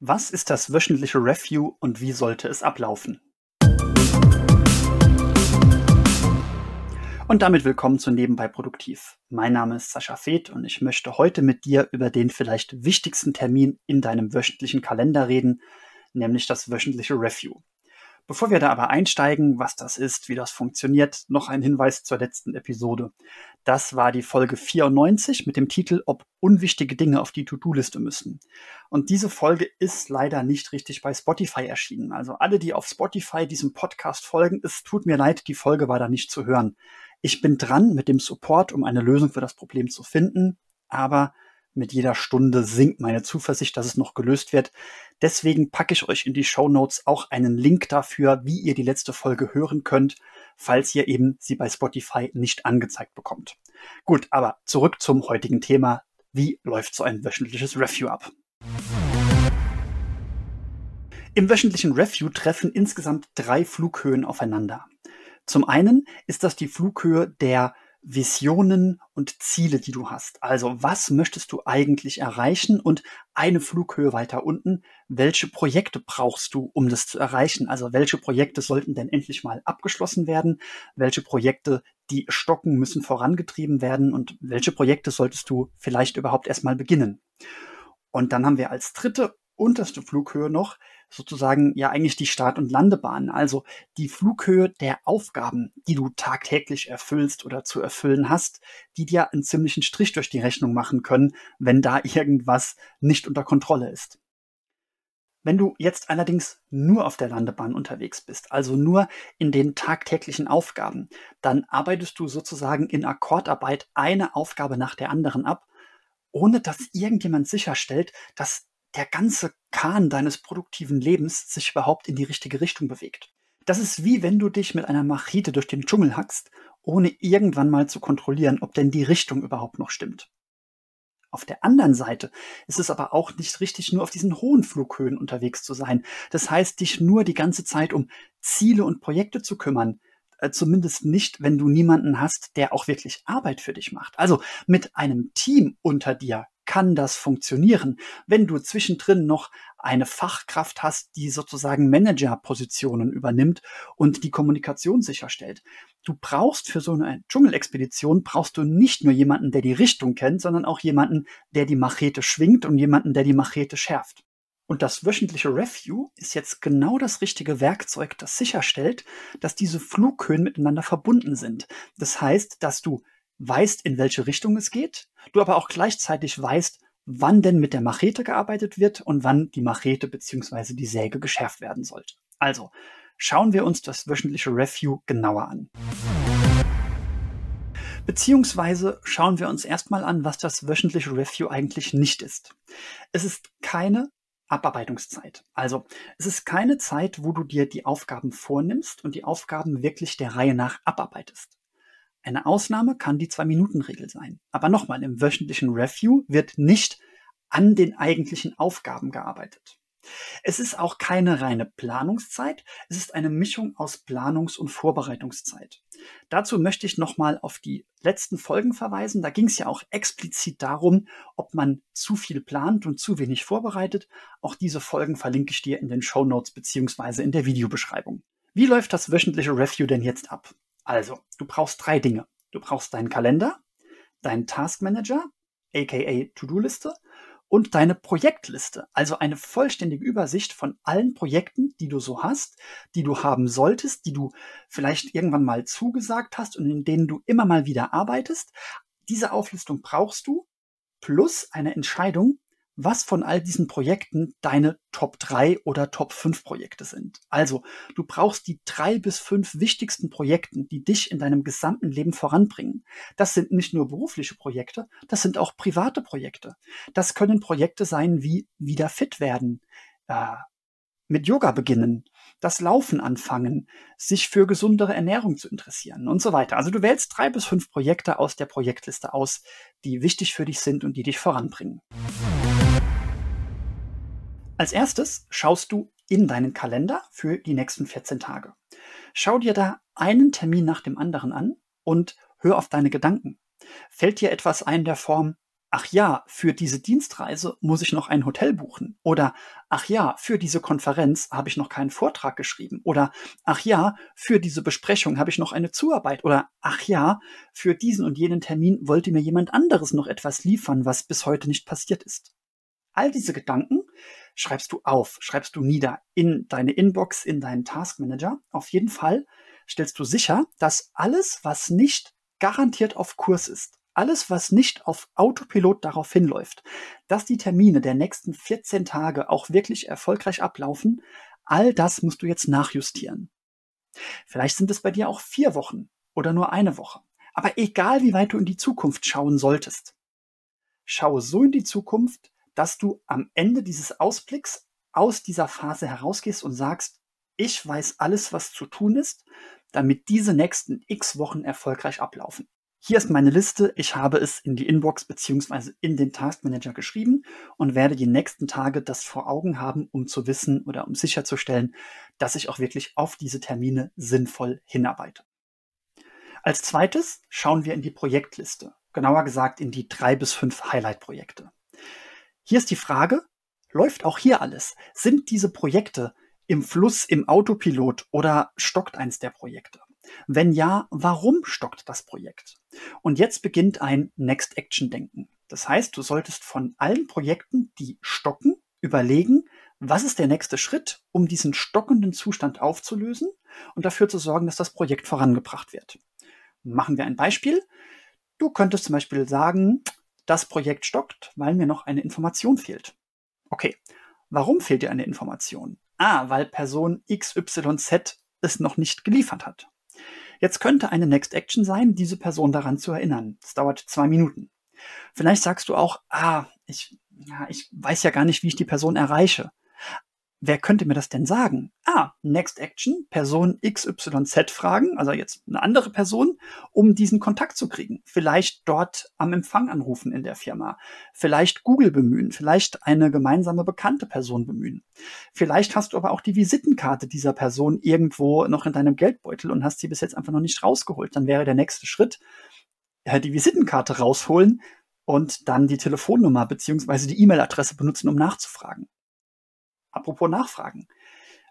Was ist das wöchentliche Review und wie sollte es ablaufen? Und damit willkommen zu Nebenbei Produktiv. Mein Name ist Sascha Feth und ich möchte heute mit dir über den vielleicht wichtigsten Termin in deinem wöchentlichen Kalender reden, nämlich das wöchentliche Review. Bevor wir da aber einsteigen, was das ist, wie das funktioniert, noch ein Hinweis zur letzten Episode. Das war die Folge 94 mit dem Titel Ob unwichtige Dinge auf die To-Do-Liste müssen. Und diese Folge ist leider nicht richtig bei Spotify erschienen. Also alle, die auf Spotify diesem Podcast folgen, es tut mir leid, die Folge war da nicht zu hören. Ich bin dran mit dem Support, um eine Lösung für das Problem zu finden, aber mit jeder Stunde sinkt meine Zuversicht, dass es noch gelöst wird. Deswegen packe ich euch in die Show Notes auch einen Link dafür, wie ihr die letzte Folge hören könnt, falls ihr eben sie bei Spotify nicht angezeigt bekommt. Gut, aber zurück zum heutigen Thema. Wie läuft so ein wöchentliches Review ab? Im wöchentlichen Review treffen insgesamt drei Flughöhen aufeinander. Zum einen ist das die Flughöhe der Visionen und Ziele, die du hast. Also was möchtest du eigentlich erreichen und eine Flughöhe weiter unten, welche Projekte brauchst du, um das zu erreichen? Also welche Projekte sollten denn endlich mal abgeschlossen werden? Welche Projekte, die stocken, müssen vorangetrieben werden? Und welche Projekte solltest du vielleicht überhaupt erstmal beginnen? Und dann haben wir als dritte unterste Flughöhe noch sozusagen ja eigentlich die Start- und Landebahn, also die Flughöhe der Aufgaben, die du tagtäglich erfüllst oder zu erfüllen hast, die dir einen ziemlichen Strich durch die Rechnung machen können, wenn da irgendwas nicht unter Kontrolle ist. Wenn du jetzt allerdings nur auf der Landebahn unterwegs bist, also nur in den tagtäglichen Aufgaben, dann arbeitest du sozusagen in Akkordarbeit eine Aufgabe nach der anderen ab, ohne dass irgendjemand sicherstellt, dass der ganze Kahn deines produktiven Lebens sich überhaupt in die richtige Richtung bewegt. Das ist wie wenn du dich mit einer Machete durch den Dschungel hackst, ohne irgendwann mal zu kontrollieren, ob denn die Richtung überhaupt noch stimmt. Auf der anderen Seite ist es aber auch nicht richtig, nur auf diesen hohen Flughöhen unterwegs zu sein. Das heißt, dich nur die ganze Zeit um Ziele und Projekte zu kümmern. Äh, zumindest nicht, wenn du niemanden hast, der auch wirklich Arbeit für dich macht. Also mit einem Team unter dir kann das funktionieren. Wenn du zwischendrin noch eine Fachkraft hast, die sozusagen Managerpositionen übernimmt und die Kommunikation sicherstellt. Du brauchst für so eine Dschungelexpedition brauchst du nicht nur jemanden, der die Richtung kennt, sondern auch jemanden, der die Machete schwingt und jemanden, der die Machete schärft. Und das wöchentliche Review ist jetzt genau das richtige Werkzeug, das sicherstellt, dass diese Flughöhen miteinander verbunden sind. Das heißt, dass du weißt, in welche Richtung es geht, du aber auch gleichzeitig weißt, wann denn mit der Machete gearbeitet wird und wann die Machete bzw. die Säge geschärft werden sollte. Also, schauen wir uns das wöchentliche Review genauer an. Beziehungsweise schauen wir uns erstmal an, was das wöchentliche Review eigentlich nicht ist. Es ist keine Abarbeitungszeit. Also es ist keine Zeit, wo du dir die Aufgaben vornimmst und die Aufgaben wirklich der Reihe nach abarbeitest. Eine Ausnahme kann die Zwei-Minuten-Regel sein. Aber nochmal, im wöchentlichen Review wird nicht an den eigentlichen Aufgaben gearbeitet. Es ist auch keine reine Planungszeit, es ist eine Mischung aus Planungs- und Vorbereitungszeit. Dazu möchte ich nochmal auf die letzten Folgen verweisen. Da ging es ja auch explizit darum, ob man zu viel plant und zu wenig vorbereitet. Auch diese Folgen verlinke ich dir in den Show Notes beziehungsweise in der Videobeschreibung. Wie läuft das wöchentliche Review denn jetzt ab? Also, du brauchst drei Dinge. Du brauchst deinen Kalender, deinen Taskmanager, aka To-Do-Liste und deine Projektliste, also eine vollständige Übersicht von allen Projekten, die du so hast, die du haben solltest, die du vielleicht irgendwann mal zugesagt hast und in denen du immer mal wieder arbeitest. Diese Auflistung brauchst du plus eine Entscheidung, was von all diesen Projekten deine Top 3 oder Top 5 Projekte sind. Also, du brauchst die drei bis fünf wichtigsten Projekten, die dich in deinem gesamten Leben voranbringen. Das sind nicht nur berufliche Projekte, das sind auch private Projekte. Das können Projekte sein wie wieder fit werden, äh, mit Yoga beginnen, das Laufen anfangen, sich für gesundere Ernährung zu interessieren und so weiter. Also du wählst drei bis fünf Projekte aus der Projektliste aus, die wichtig für dich sind und die dich voranbringen. Als erstes schaust du in deinen Kalender für die nächsten 14 Tage. Schau dir da einen Termin nach dem anderen an und hör auf deine Gedanken. Fällt dir etwas ein der Form, ach ja, für diese Dienstreise muss ich noch ein Hotel buchen. Oder ach ja, für diese Konferenz habe ich noch keinen Vortrag geschrieben. Oder ach ja, für diese Besprechung habe ich noch eine Zuarbeit. Oder ach ja, für diesen und jenen Termin wollte mir jemand anderes noch etwas liefern, was bis heute nicht passiert ist. All diese Gedanken schreibst du auf, schreibst du nieder in deine Inbox, in deinen Taskmanager. Auf jeden Fall stellst du sicher, dass alles, was nicht garantiert auf Kurs ist, alles, was nicht auf Autopilot darauf hinläuft, dass die Termine der nächsten 14 Tage auch wirklich erfolgreich ablaufen, all das musst du jetzt nachjustieren. Vielleicht sind es bei dir auch vier Wochen oder nur eine Woche. Aber egal, wie weit du in die Zukunft schauen solltest, schaue so in die Zukunft, dass du am Ende dieses Ausblicks aus dieser Phase herausgehst und sagst, ich weiß alles, was zu tun ist, damit diese nächsten x Wochen erfolgreich ablaufen. Hier ist meine Liste. Ich habe es in die Inbox beziehungsweise in den Taskmanager geschrieben und werde die nächsten Tage das vor Augen haben, um zu wissen oder um sicherzustellen, dass ich auch wirklich auf diese Termine sinnvoll hinarbeite. Als zweites schauen wir in die Projektliste, genauer gesagt in die drei bis fünf Highlight-Projekte. Hier ist die Frage, läuft auch hier alles? Sind diese Projekte im Fluss, im Autopilot oder stockt eins der Projekte? Wenn ja, warum stockt das Projekt? Und jetzt beginnt ein Next Action Denken. Das heißt, du solltest von allen Projekten, die stocken, überlegen, was ist der nächste Schritt, um diesen stockenden Zustand aufzulösen und dafür zu sorgen, dass das Projekt vorangebracht wird. Machen wir ein Beispiel. Du könntest zum Beispiel sagen, das Projekt stockt, weil mir noch eine Information fehlt. Okay, warum fehlt dir eine Information? Ah, weil Person XYZ es noch nicht geliefert hat. Jetzt könnte eine Next Action sein, diese Person daran zu erinnern. Das dauert zwei Minuten. Vielleicht sagst du auch, ah, ich, ja, ich weiß ja gar nicht, wie ich die Person erreiche. Wer könnte mir das denn sagen? Ah, Next Action, Person XYZ fragen, also jetzt eine andere Person, um diesen Kontakt zu kriegen. Vielleicht dort am Empfang anrufen in der Firma. Vielleicht Google bemühen. Vielleicht eine gemeinsame bekannte Person bemühen. Vielleicht hast du aber auch die Visitenkarte dieser Person irgendwo noch in deinem Geldbeutel und hast sie bis jetzt einfach noch nicht rausgeholt. Dann wäre der nächste Schritt, die Visitenkarte rausholen und dann die Telefonnummer beziehungsweise die E-Mail-Adresse benutzen, um nachzufragen. Apropos Nachfragen.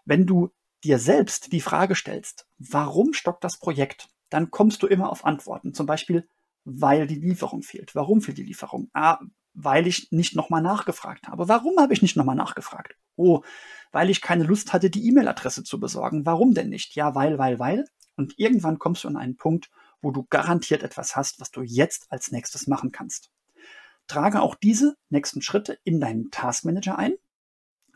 Wenn du dir selbst die Frage stellst, warum stockt das Projekt, dann kommst du immer auf Antworten. Zum Beispiel, weil die Lieferung fehlt. Warum fehlt die Lieferung? Ah, weil ich nicht nochmal nachgefragt habe. Warum habe ich nicht nochmal nachgefragt? Oh, weil ich keine Lust hatte, die E-Mail-Adresse zu besorgen. Warum denn nicht? Ja, weil, weil, weil. Und irgendwann kommst du an einen Punkt, wo du garantiert etwas hast, was du jetzt als nächstes machen kannst. Trage auch diese nächsten Schritte in deinen Taskmanager ein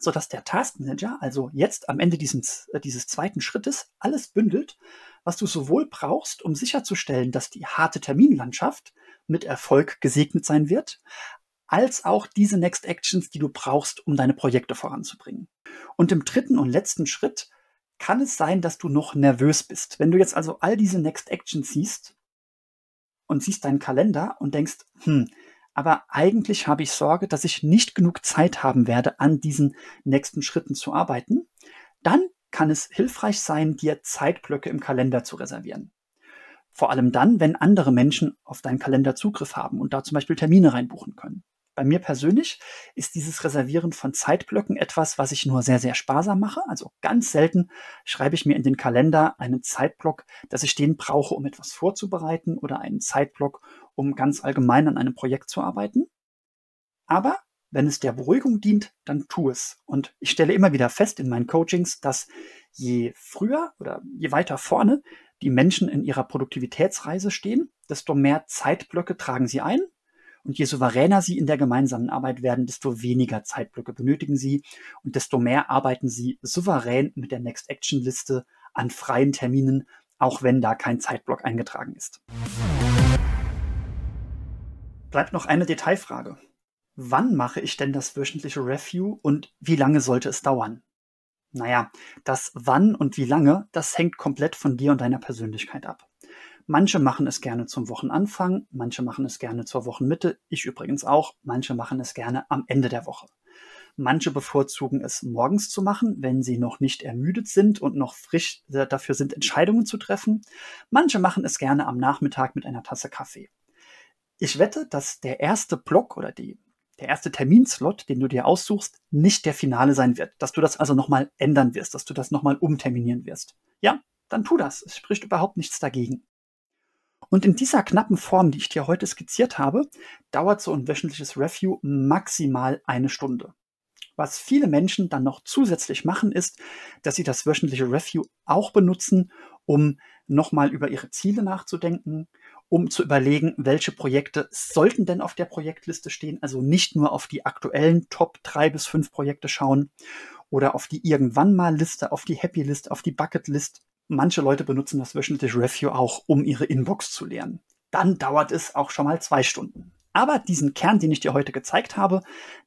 sodass der Taskmanager also jetzt am Ende dieses, äh, dieses zweiten Schrittes alles bündelt, was du sowohl brauchst, um sicherzustellen, dass die harte Terminlandschaft mit Erfolg gesegnet sein wird, als auch diese Next Actions, die du brauchst, um deine Projekte voranzubringen. Und im dritten und letzten Schritt kann es sein, dass du noch nervös bist. Wenn du jetzt also all diese Next Actions siehst und siehst deinen Kalender und denkst, hm, aber eigentlich habe ich Sorge, dass ich nicht genug Zeit haben werde, an diesen nächsten Schritten zu arbeiten. Dann kann es hilfreich sein, dir Zeitblöcke im Kalender zu reservieren. Vor allem dann, wenn andere Menschen auf deinen Kalender Zugriff haben und da zum Beispiel Termine reinbuchen können. Bei mir persönlich ist dieses Reservieren von Zeitblöcken etwas, was ich nur sehr, sehr sparsam mache. Also ganz selten schreibe ich mir in den Kalender einen Zeitblock, dass ich den brauche, um etwas vorzubereiten oder einen Zeitblock, um ganz allgemein an einem Projekt zu arbeiten. Aber wenn es der Beruhigung dient, dann tu es. Und ich stelle immer wieder fest in meinen Coachings, dass je früher oder je weiter vorne die Menschen in ihrer Produktivitätsreise stehen, desto mehr Zeitblöcke tragen sie ein und je souveräner sie in der gemeinsamen Arbeit werden, desto weniger Zeitblöcke benötigen sie und desto mehr arbeiten sie souverän mit der Next Action Liste an freien Terminen, auch wenn da kein Zeitblock eingetragen ist. Bleibt noch eine Detailfrage. Wann mache ich denn das wöchentliche Review und wie lange sollte es dauern? Naja, das wann und wie lange, das hängt komplett von dir und deiner Persönlichkeit ab. Manche machen es gerne zum Wochenanfang, manche machen es gerne zur Wochenmitte, ich übrigens auch, manche machen es gerne am Ende der Woche. Manche bevorzugen es morgens zu machen, wenn sie noch nicht ermüdet sind und noch frisch dafür sind, Entscheidungen zu treffen. Manche machen es gerne am Nachmittag mit einer Tasse Kaffee. Ich wette, dass der erste Block oder die, der erste Terminslot, den du dir aussuchst, nicht der Finale sein wird. Dass du das also nochmal ändern wirst, dass du das nochmal umterminieren wirst. Ja, dann tu das. Es spricht überhaupt nichts dagegen. Und in dieser knappen Form, die ich dir heute skizziert habe, dauert so ein wöchentliches Review maximal eine Stunde. Was viele Menschen dann noch zusätzlich machen, ist, dass sie das wöchentliche Review auch benutzen, um nochmal über ihre Ziele nachzudenken, um zu überlegen, welche Projekte sollten denn auf der Projektliste stehen, also nicht nur auf die aktuellen Top drei bis fünf Projekte schauen oder auf die irgendwann mal Liste, auf die Happy List, auf die Bucket List, Manche Leute benutzen das wöchentliche Review auch, um ihre Inbox zu leeren. Dann dauert es auch schon mal zwei Stunden. Aber diesen Kern, den ich dir heute gezeigt habe,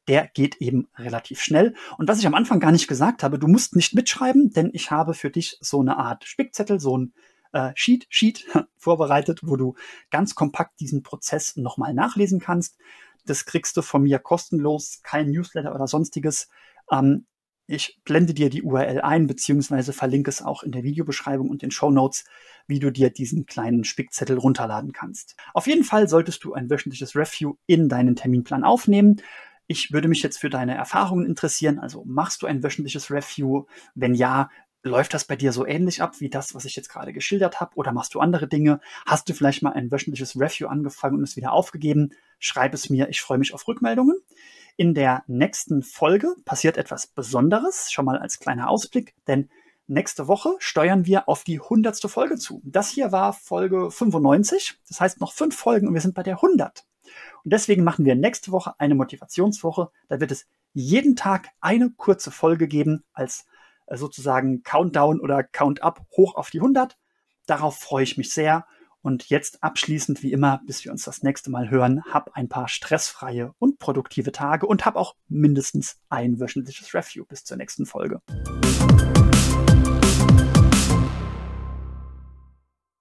der geht eben relativ schnell. Und was ich am Anfang gar nicht gesagt habe, du musst nicht mitschreiben, denn ich habe für dich so eine Art Spickzettel, so ein äh, Sheet, Sheet vorbereitet, wo du ganz kompakt diesen Prozess nochmal nachlesen kannst. Das kriegst du von mir kostenlos, kein Newsletter oder sonstiges. Ähm, ich blende dir die URL ein, beziehungsweise verlinke es auch in der Videobeschreibung und den Show Notes, wie du dir diesen kleinen Spickzettel runterladen kannst. Auf jeden Fall solltest du ein wöchentliches Review in deinen Terminplan aufnehmen. Ich würde mich jetzt für deine Erfahrungen interessieren. Also machst du ein wöchentliches Review? Wenn ja, läuft das bei dir so ähnlich ab wie das, was ich jetzt gerade geschildert habe? Oder machst du andere Dinge? Hast du vielleicht mal ein wöchentliches Review angefangen und es wieder aufgegeben? Schreib es mir. Ich freue mich auf Rückmeldungen. In der nächsten Folge passiert etwas Besonderes, schon mal als kleiner Ausblick, denn nächste Woche steuern wir auf die hundertste Folge zu. Das hier war Folge 95, das heißt noch fünf Folgen und wir sind bei der 100. Und deswegen machen wir nächste Woche eine Motivationswoche. Da wird es jeden Tag eine kurze Folge geben als sozusagen Countdown oder Count-up hoch auf die 100. Darauf freue ich mich sehr. Und jetzt abschließend wie immer, bis wir uns das nächste Mal hören, hab ein paar stressfreie und produktive Tage und hab auch mindestens ein wöchentliches Review bis zur nächsten Folge.